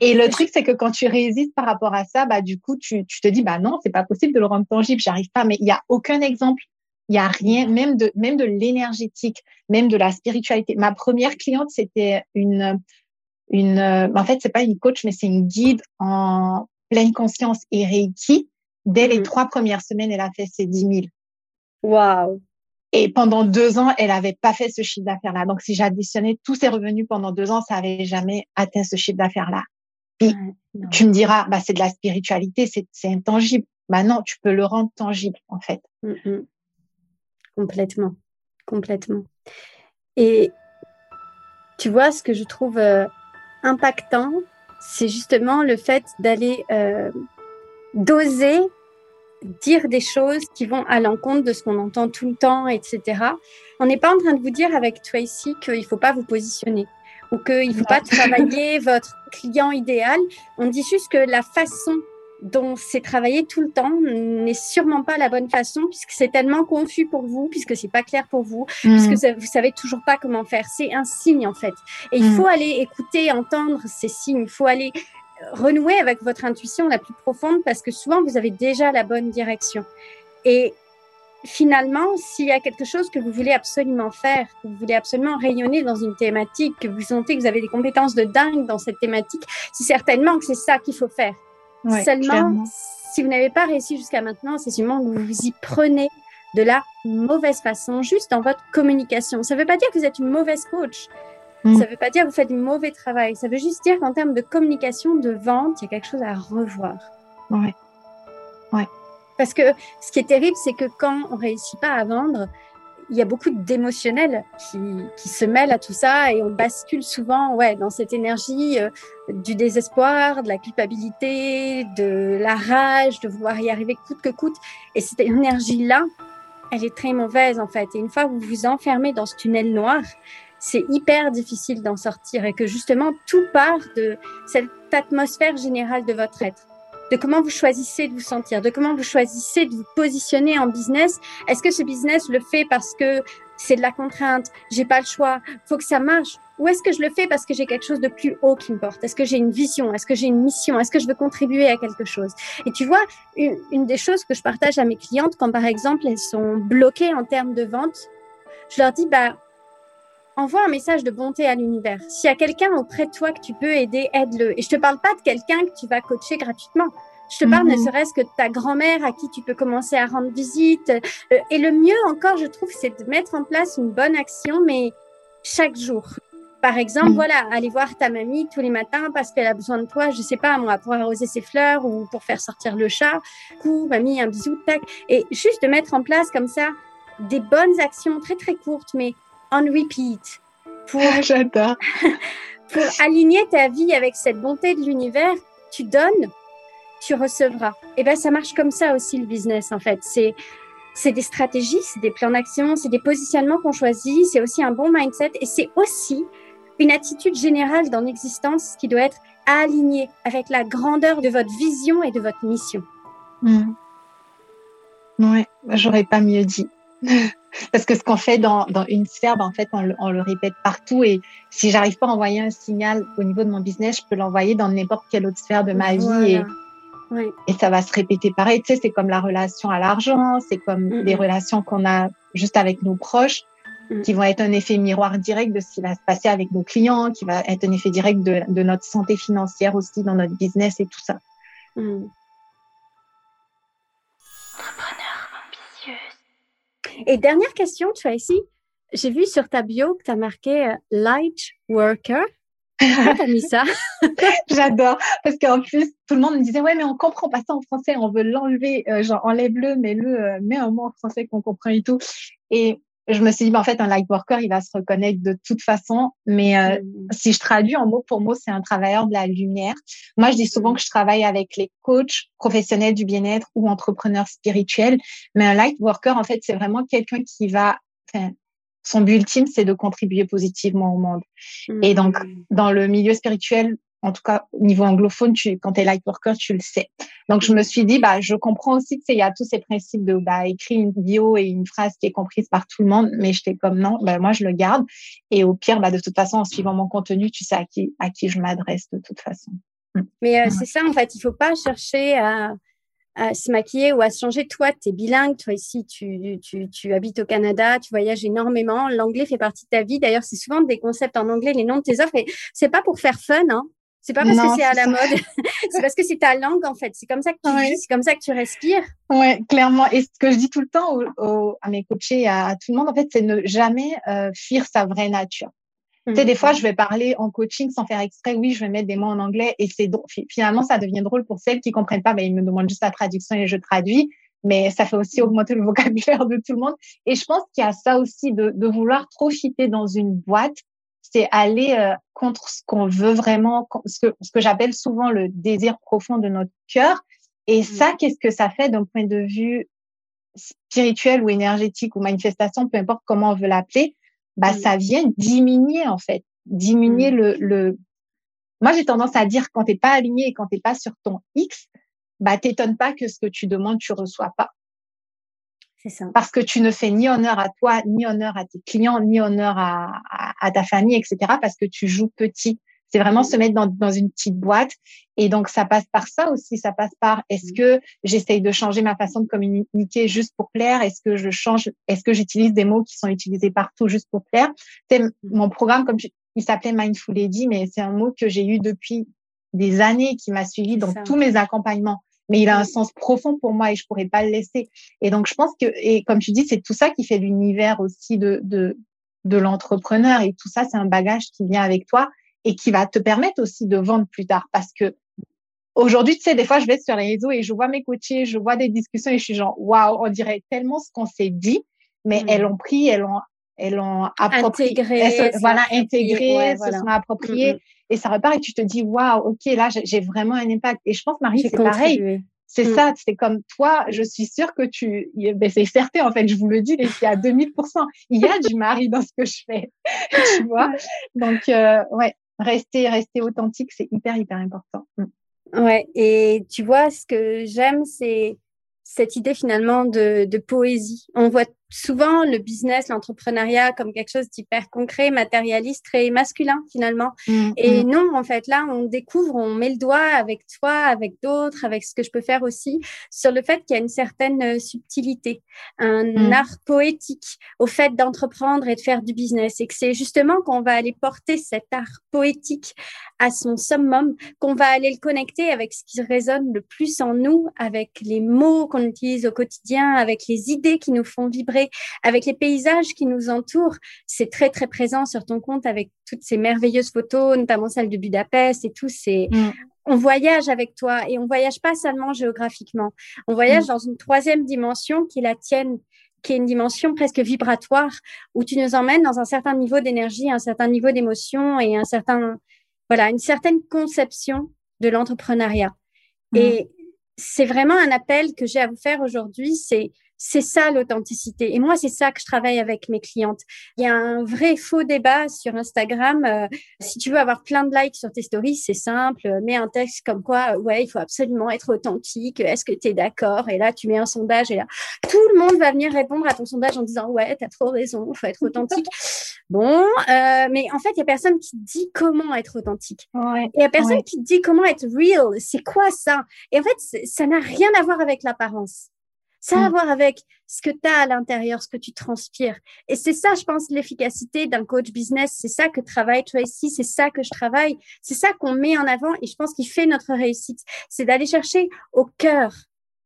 [SPEAKER 2] Et le truc, c'est que quand tu résistes par rapport à ça, bah, du coup, tu, tu te dis, bah non, c'est pas possible de le rendre tangible, j'arrive pas. Mais il n'y a aucun exemple il y a rien, même de, même de l'énergétique, même de la spiritualité. Ma première cliente, c'était une, une, en fait, c'est pas une coach, mais c'est une guide en pleine conscience et Reiki. Dès les mhm. trois premières semaines, elle a fait ses 10 000.
[SPEAKER 1] Waouh!
[SPEAKER 2] Et pendant deux ans, elle avait pas fait ce chiffre d'affaires-là. Donc, si j'additionnais tous ses revenus pendant deux ans, ça avait jamais atteint ce chiffre d'affaires-là. Puis, tu me diras, bah, c'est de la spiritualité, c'est intangible. Bah non, tu peux le rendre tangible, en fait.
[SPEAKER 1] Mm, mm. Complètement, complètement. Et tu vois, ce que je trouve euh, impactant, c'est justement le fait d'aller euh, d'oser dire des choses qui vont à l'encontre de ce qu'on entend tout le temps, etc. On n'est pas en train de vous dire avec Tracy qu'il ne faut pas vous positionner ou qu'il ne faut pas travailler votre client idéal. On dit juste que la façon dont c'est travaillé tout le temps n'est sûrement pas la bonne façon puisque c'est tellement confus pour vous, puisque c'est pas clair pour vous, puisque mm. vous savez toujours pas comment faire. C'est un signe en fait. Et il mm. faut aller écouter, entendre ces signes. Il faut aller renouer avec votre intuition la plus profonde parce que souvent vous avez déjà la bonne direction. Et finalement, s'il y a quelque chose que vous voulez absolument faire, que vous voulez absolument rayonner dans une thématique, que vous sentez que vous avez des compétences de dingue dans cette thématique, c'est certainement que c'est ça qu'il faut faire. Seulement, si vous n'avez pas réussi jusqu'à maintenant, c'est sûrement que vous vous y prenez de la mauvaise façon, juste dans votre communication. Ça ne veut pas dire que vous êtes une mauvaise coach. Mm. Ça ne veut pas dire que vous faites du mauvais travail. Ça veut juste dire qu'en termes de communication, de vente, il y a quelque chose à revoir.
[SPEAKER 2] Ouais. Ouais.
[SPEAKER 1] Parce que ce qui est terrible, c'est que quand on réussit pas à vendre, il y a beaucoup d'émotionnel qui, qui, se mêlent à tout ça et on bascule souvent ouais, dans cette énergie euh, du désespoir, de la culpabilité, de la rage, de vouloir y arriver coûte que coûte. Et cette énergie-là, elle est très mauvaise en fait. Et une fois que vous vous enfermez dans ce tunnel noir, c'est hyper difficile d'en sortir et que justement tout part de cette atmosphère générale de votre être de comment vous choisissez de vous sentir, de comment vous choisissez de vous positionner en business. Est-ce que ce business le fait parce que c'est de la contrainte, j'ai pas le choix, faut que ça marche? Ou est-ce que je le fais parce que j'ai quelque chose de plus haut qui me porte? Est-ce que j'ai une vision? Est-ce que j'ai une mission? Est-ce que je veux contribuer à quelque chose? Et tu vois, une, des choses que je partage à mes clientes quand par exemple elles sont bloquées en termes de vente, je leur dis bah envoie un message de bonté à l'univers. S'il y a quelqu'un auprès de toi que tu peux aider, aide-le. Et je te parle pas de quelqu'un que tu vas coacher gratuitement. Je te parle ne mhm. serait-ce que de ta grand-mère à qui tu peux commencer à rendre visite. Euh, et le mieux encore, je trouve, c'est de mettre en place une bonne action, mais chaque jour. Par exemple, voilà, aller voir ta mamie tous les matins parce qu'elle a besoin de toi, je sais pas moi, pour arroser ses fleurs ou pour faire sortir le chat. Coup, mamie, un bisou, tac. Et juste de mettre en place comme ça des bonnes actions très très courtes, mais on repeat.
[SPEAKER 2] Pour,
[SPEAKER 1] pour aligner ta vie avec cette bonté de l'univers, tu donnes, tu recevras. Et ben ça marche comme ça aussi le business en fait. C'est c'est des stratégies, c'est des plans d'action, c'est des positionnements qu'on choisit, c'est aussi un bon mindset et c'est aussi une attitude générale dans l'existence qui doit être alignée avec la grandeur de votre vision et de votre mission.
[SPEAKER 2] Mmh. Ouais, j'aurais pas mieux dit. Parce que ce qu'on fait dans, dans, une sphère, ben, en fait, on le, on le, répète partout. Et si j'arrive pas à envoyer un signal au niveau de mon business, je peux l'envoyer dans n'importe quelle autre sphère de ma vie. Et, et ça va se répéter pareil. Tu sais, c'est comme la relation à l'argent, c'est comme les relations qu'on a juste avec nos proches, mm. qui vont être un effet miroir direct de ce qui va se passer avec nos clients, qui va être un effet direct de, de notre santé financière aussi dans notre business et tout ça. Mm.
[SPEAKER 1] Et dernière question, ici, j'ai vu sur ta bio que tu as marqué euh, Light Worker. Pourquoi tu as mis ça?
[SPEAKER 2] J'adore. Parce qu'en plus, tout le monde me disait, ouais, mais on comprend pas ça en français, on veut l'enlever, euh, genre enlève-le, mais le, euh, mets un mot en français qu'on comprend et tout. Et je me suis dit, bah, en fait, un light worker, il va se reconnaître de toute façon. Mais euh, mm. si je traduis en mot pour mot, c'est un travailleur de la lumière. Moi, je dis souvent que je travaille avec les coachs professionnels du bien-être ou entrepreneurs spirituels. Mais un light worker, en fait, c'est vraiment quelqu'un qui va, enfin, son but ultime, c'est de contribuer positivement au monde. Et donc, mm. dans le milieu spirituel, en tout cas au niveau anglophone, tu, quand tu es light worker, tu le sais. Donc je me suis dit, bah, je comprends aussi qu'il y a tous ces principes de bah, écrire une bio et une phrase qui est comprise par tout le monde, mais j'étais comme non, bah, moi je le garde. Et au pire, bah, de toute façon, en suivant mon contenu, tu sais à qui, à qui je m'adresse de toute façon.
[SPEAKER 1] Mm. Mais euh, c'est ça, en fait, il faut pas chercher à, à se maquiller ou à se changer. Toi, tu es bilingue, toi ici, tu, tu, tu, habites au Canada, tu voyages énormément. L'anglais fait partie de ta vie. D'ailleurs, c'est souvent des concepts en anglais, les noms de tes offres. Et c'est pas pour faire fun, hein. C'est pas parce que c'est à la mode, c'est parce que c'est ta langue en fait. C'est comme ça que tu vis, c'est comme ça que tu respires.
[SPEAKER 2] Ouais, clairement. Et ce que je dis tout le temps à mes coachés, à, à, tout le monde, en fait, c'est ne jamais euh, fuir sa vraie nature. Tu sais, des fois, mmh. je vais parler en coaching sans faire exprès. Oui, je vais mettre des mots en anglais et c'est finalement, ça devient drôle pour celles qui comprennent pas. Mais ils me demandent juste la traduction et je traduis. Mais ça fait aussi augmenter le vocabulaire de tout le monde. Et je pense qu'il y a ça aussi de, de vouloir trop fitter dans une boîte c'est aller euh, contre ce qu'on veut vraiment, ce que, ce que j'appelle souvent le désir profond de notre cœur. Et mmh. ça, qu'est-ce que ça fait d'un point de vue spirituel ou énergétique ou manifestation, peu importe comment on veut l'appeler, bah, mmh. ça vient diminuer, en fait, diminuer mmh. le, le, moi, j'ai tendance à dire quand t'es pas aligné et quand t'es pas sur ton X, bah, t'étonne pas que ce que tu demandes, tu reçois pas.
[SPEAKER 1] Ça.
[SPEAKER 2] Parce que tu ne fais ni honneur à toi, ni honneur à tes clients, ni honneur à, à, ta famille, etc. Parce que tu joues petit. C'est vraiment se mettre dans, dans, une petite boîte. Et donc, ça passe par ça aussi. Ça passe par est-ce mmh. que j'essaye de changer ma façon de communiquer juste pour plaire? Est-ce que je change Est-ce que j'utilise des mots qui sont utilisés partout juste pour plaire? C'est mmh. mon programme, comme il s'appelait Mindful Lady, mais c'est un mot que j'ai eu depuis des années, qui m'a suivi dans tous mes accompagnements mais il a un sens profond pour moi et je pourrais pas le laisser. Et donc, je pense que, et comme tu dis, c'est tout ça qui fait l'univers aussi de, de, de l'entrepreneur et tout ça, c'est un bagage qui vient avec toi et qui va te permettre aussi de vendre plus tard parce que aujourd'hui, tu sais, des fois, je vais sur les réseaux et je vois mes coachés, je vois des discussions et je suis genre, waouh, on dirait tellement ce qu'on s'est dit, mais mmh. elles ont pris, elles ont, elles ont approprié,
[SPEAKER 1] intégré,
[SPEAKER 2] voilà, intégré, se sont appropriées. Mmh, mmh et ça repart et tu te dis waouh ok là j'ai vraiment un impact. Et je pense Marie c'est pareil. c'est mm. ça c'est comme toi je suis sûre que tu ben, c'est certain en fait je vous le dis c'est à 2000% il y a du mari dans ce que je fais tu vois. Donc euh, ouais rester rester authentique c'est hyper hyper important.
[SPEAKER 1] Mm. ouais et tu vois ce que j'aime c'est cette idée finalement de, de poésie. On voit souvent le business, l'entrepreneuriat comme quelque chose d'hyper concret, matérialiste, très masculin finalement. Mmh, et mmh. non, en fait, là, on découvre, on met le doigt avec toi, avec d'autres, avec ce que je peux faire aussi, sur le fait qu'il y a une certaine euh, subtilité, un mmh. art poétique au fait d'entreprendre et de faire du business. Et que c'est justement qu'on va aller porter cet art poétique à son summum, qu'on va aller le connecter avec ce qui résonne le plus en nous, avec les mots qu'on utilise au quotidien, avec les idées qui nous font vibrer avec les paysages qui nous entourent. C'est très, très présent sur ton compte avec toutes ces merveilleuses photos, notamment celle de Budapest et tout. C'est, mm. on voyage avec toi et on voyage pas seulement géographiquement. On voyage mm. dans une troisième dimension qui est la tienne qui est une dimension presque vibratoire où tu nous emmènes dans un certain niveau d'énergie, un certain niveau d'émotion et un certain, voilà, une certaine conception de l'entrepreneuriat. Mm. Et c'est vraiment un appel que j'ai à vous faire aujourd'hui, c'est c'est ça l'authenticité. Et moi, c'est ça que je travaille avec mes clientes. Il y a un vrai faux débat sur Instagram. Euh, si tu veux avoir plein de likes sur tes stories, c'est simple. Mets un texte comme quoi, ouais, il faut absolument être authentique. Est-ce que tu es d'accord? Et là, tu mets un sondage et là, tout le monde va venir répondre à ton sondage en disant, ouais, tu as trop raison, il faut être authentique. bon, euh, mais en fait, il y a personne qui dit comment être authentique.
[SPEAKER 2] et
[SPEAKER 1] il y a personne qui dit comment être real. C'est quoi ça? Et en fait, ça n'a rien à voir avec l'apparence. Ça a à mm. voir avec ce que tu as à l'intérieur, ce que tu transpires. Et c'est ça, je pense, l'efficacité d'un coach business. C'est ça que travaille Tracy, c'est ça que je travaille. C'est ça qu'on met en avant et je pense qu'il fait notre réussite. C'est d'aller chercher au cœur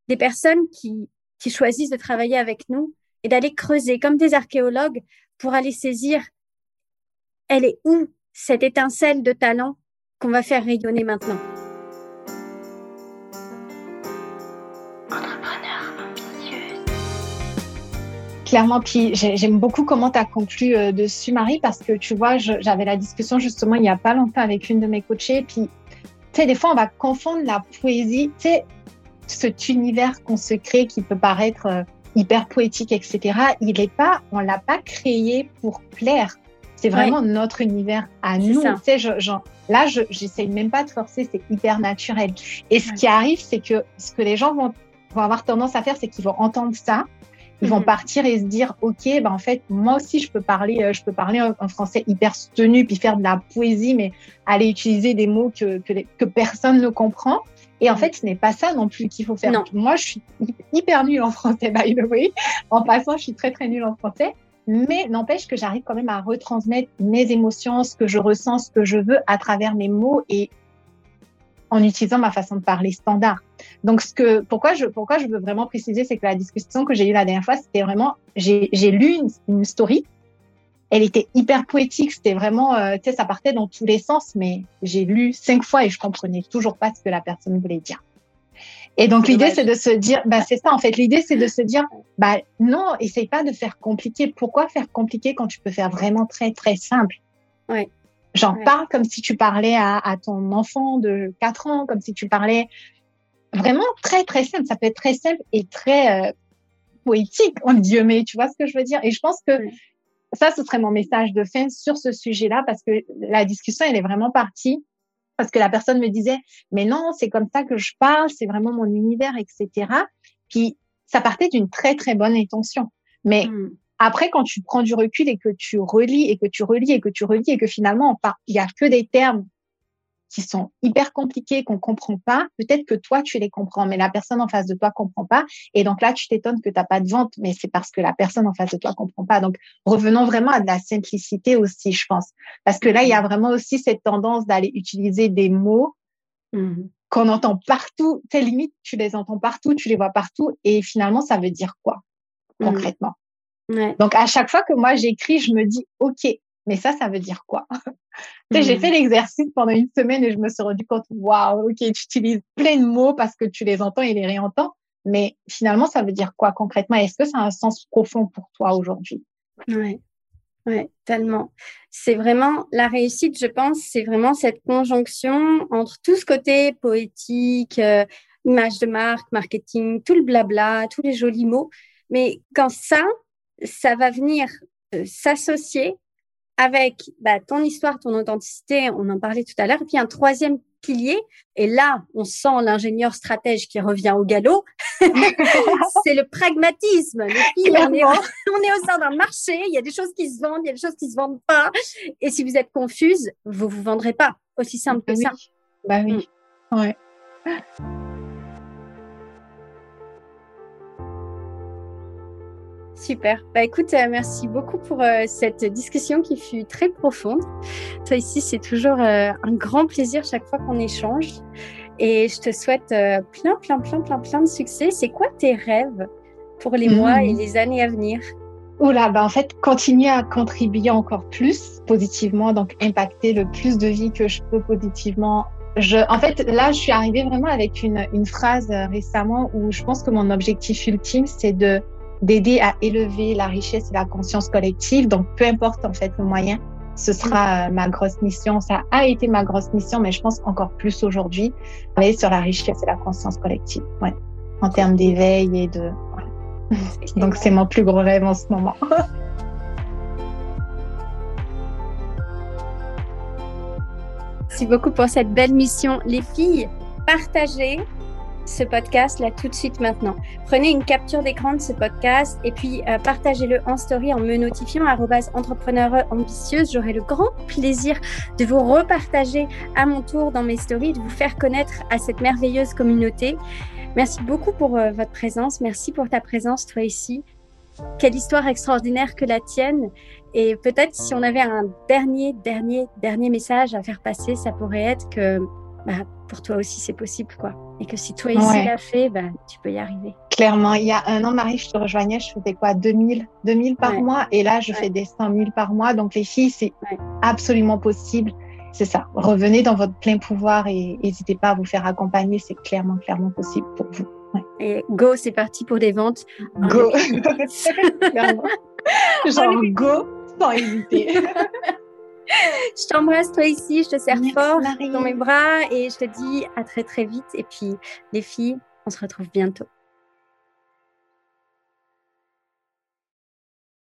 [SPEAKER 1] des personnes qui, qui choisissent de travailler avec nous et d'aller creuser comme des archéologues pour aller saisir elle est où cette étincelle de talent qu'on va faire rayonner maintenant.
[SPEAKER 2] Clairement. Puis j'aime beaucoup comment tu as conclu euh, dessus, Marie, parce que tu vois, j'avais la discussion justement il n'y a pas longtemps avec une de mes coachées. Puis, tu sais, des fois, on va confondre la poésie, tu sais, cet univers qu'on se crée qui peut paraître euh, hyper poétique, etc. Il est pas, on l'a pas créé pour plaire. C'est vraiment notre univers à nous. Tu sais, je, là, je j'essaye même pas de forcer, c'est hyper naturel. Et ce qui arrive, c'est que ce que les gens vont, vont avoir tendance à faire, c'est qu'ils vont entendre ça ils vont mhm. partir et se dire, OK, ben, en fait, moi aussi, je peux parler, euh, je peux parler un, français hyper soutenu, puis faire de la poésie, mais aller utiliser des mots que, que, que personne ne comprend. Et en mhm. fait, ce n'est pas ça non plus qu'il faut faire. Moi, je suis hyper nulle en français, by the way. En passant, je suis très, très nulle en français. Mais n'empêche que j'arrive quand même à retransmettre mes émotions, ce que je ressens, ce que je veux à travers mes mots. Et en utilisant ma façon de parler standard. Donc, ce que, pourquoi je, pourquoi je veux vraiment préciser, c'est que la discussion que j'ai eue la dernière fois, c'était vraiment, j'ai, lu une, une, story. Elle était hyper poétique. C'était vraiment, euh, tu sais, ça partait dans tous les sens, mais j'ai lu cinq fois et je comprenais toujours pas ce que la personne voulait dire. Et donc, l'idée, c'est de se dire, bah, c'est ça, en fait. L'idée, c'est de se dire, bah, non, essaye pas de faire compliqué. Pourquoi faire compliqué quand tu peux faire vraiment très, très simple?
[SPEAKER 1] Ouais.
[SPEAKER 2] J'en parle comme si tu parlais à, à, ton enfant de 4 ans, comme si tu parlais vraiment très, très simple. Ça peut être très simple et très euh, poétique, en Dieu, mais tu vois ce que je veux dire? Et je pense que ça, ce serait mon message de fin sur ce sujet-là parce que la discussion, elle est vraiment partie parce que la personne me disait, mais non, c'est comme ça que je parle, c'est vraiment mon univers, etc. Puis ça partait d'une très très bonne intention. Mais hmm. Après, quand tu prends du recul et que tu relis et que tu relis et que tu relis et que finalement, il y a que des termes qui sont hyper compliqués, qu'on comprend pas, peut-être que toi, tu les comprends, mais la personne en face de toi comprend pas. Et donc là, tu t'étonnes que tu n'as pas de vente, mais c'est parce que la personne en face de toi comprend pas. Donc, revenons vraiment à de la simplicité aussi, je pense. Parce que là, il y a vraiment aussi cette tendance d'aller utiliser des mots mmh. qu'on entend partout. Tes limites, tu les entends partout, tu les vois partout. Et finalement, ça veut dire quoi, mmh. Donc, à chaque fois que moi j'écris, je me dis, OK, mais ça, ça veut dire quoi? J'ai fait mmh. l'exercice pendant une semaine et je me suis rendu compte, waouh, ok, tu utilises plein de mots parce que tu les entends et les réentends, mais finalement, ça veut dire quoi concrètement? Est-ce que ça a un sens profond pour toi aujourd'hui?
[SPEAKER 1] Oui, ouais, tellement. C'est vraiment la réussite, je pense, c'est vraiment cette conjonction entre tout ce côté poétique, euh, image de marque, marketing, tout le blabla, tous les jolis mots. Mais quand ça, ça va venir euh, s'associer avec bah, ton histoire, ton authenticité, on en parlait tout à l'heure, et puis un troisième pilier, et là, on sent l'ingénieur stratège qui revient au galop, c'est le pragmatisme. on, est, au sein d'un marché, il y a des choses qui se vendent, il y a des choses qui se vendent pas, et si vous êtes confuse, vous vous vendrez pas. Aussi simple que ça.
[SPEAKER 2] Bah oui, mm. ouais.
[SPEAKER 1] Super. Bah écoute, euh, merci beaucoup pour euh, cette discussion qui fut très profonde. Toi ici, c'est toujours euh, un grand plaisir chaque fois qu'on échange. Et je te souhaite plein, plein, plein, plein, plein de succès. C'est quoi tes rêves pour les mois mmh. et les années à venir?
[SPEAKER 2] Oula, bah en fait, continuer à contribuer encore plus positivement, donc impacter le plus de vie que je peux positivement je, en fait, là, je suis arrivée vraiment avec une, une phrase récemment où je pense que mon objectif ultime, c'est de d'aider à élever la richesse et la conscience collective. Donc, peu importe en fait le moyen, ce sera euh, ma grosse mission. Ça a été ma grosse mission, mais je pense encore plus aujourd'hui, travailler sur la richesse et la conscience collective. Ouais, en termes d'éveil et de. Donc, c'est mon plus gros rêve en ce moment.
[SPEAKER 1] Merci beaucoup pour cette belle mission. Les filles, partagez ce podcast là tout de suite maintenant. Prenez une capture d'écran de ce podcast et puis euh, partagez-le en story en me notifiant entrepreneur ambitieuse. J'aurai le grand plaisir de vous repartager à mon tour dans mes stories, de vous faire connaître à cette merveilleuse communauté. Merci beaucoup pour euh, votre présence. Merci pour ta présence, toi ici. Quelle histoire extraordinaire que la tienne. Et peut-être si on avait un dernier, dernier, dernier message à faire passer, ça pourrait être que bah, pour toi aussi c'est possible quoi. Et que si toi ici l'as fait, bah, tu peux y arriver.
[SPEAKER 2] Clairement, il y a un an, Marie, je te rejoignais, je faisais quoi 2000, 2000 par mois et là je fais des 100 000 par mois. Donc les filles, c'est absolument possible. C'est ça. Revenez dans votre plein pouvoir et n'hésitez pas à vous faire accompagner. C'est clairement, clairement possible pour vous.
[SPEAKER 1] Et go, c'est parti pour des ventes.
[SPEAKER 2] Go. Genre go sans hésiter.
[SPEAKER 1] je t'embrasse toi ici, je te serre fort dans mes bras et je te dis à très très vite. Et puis les filles, on se retrouve bientôt.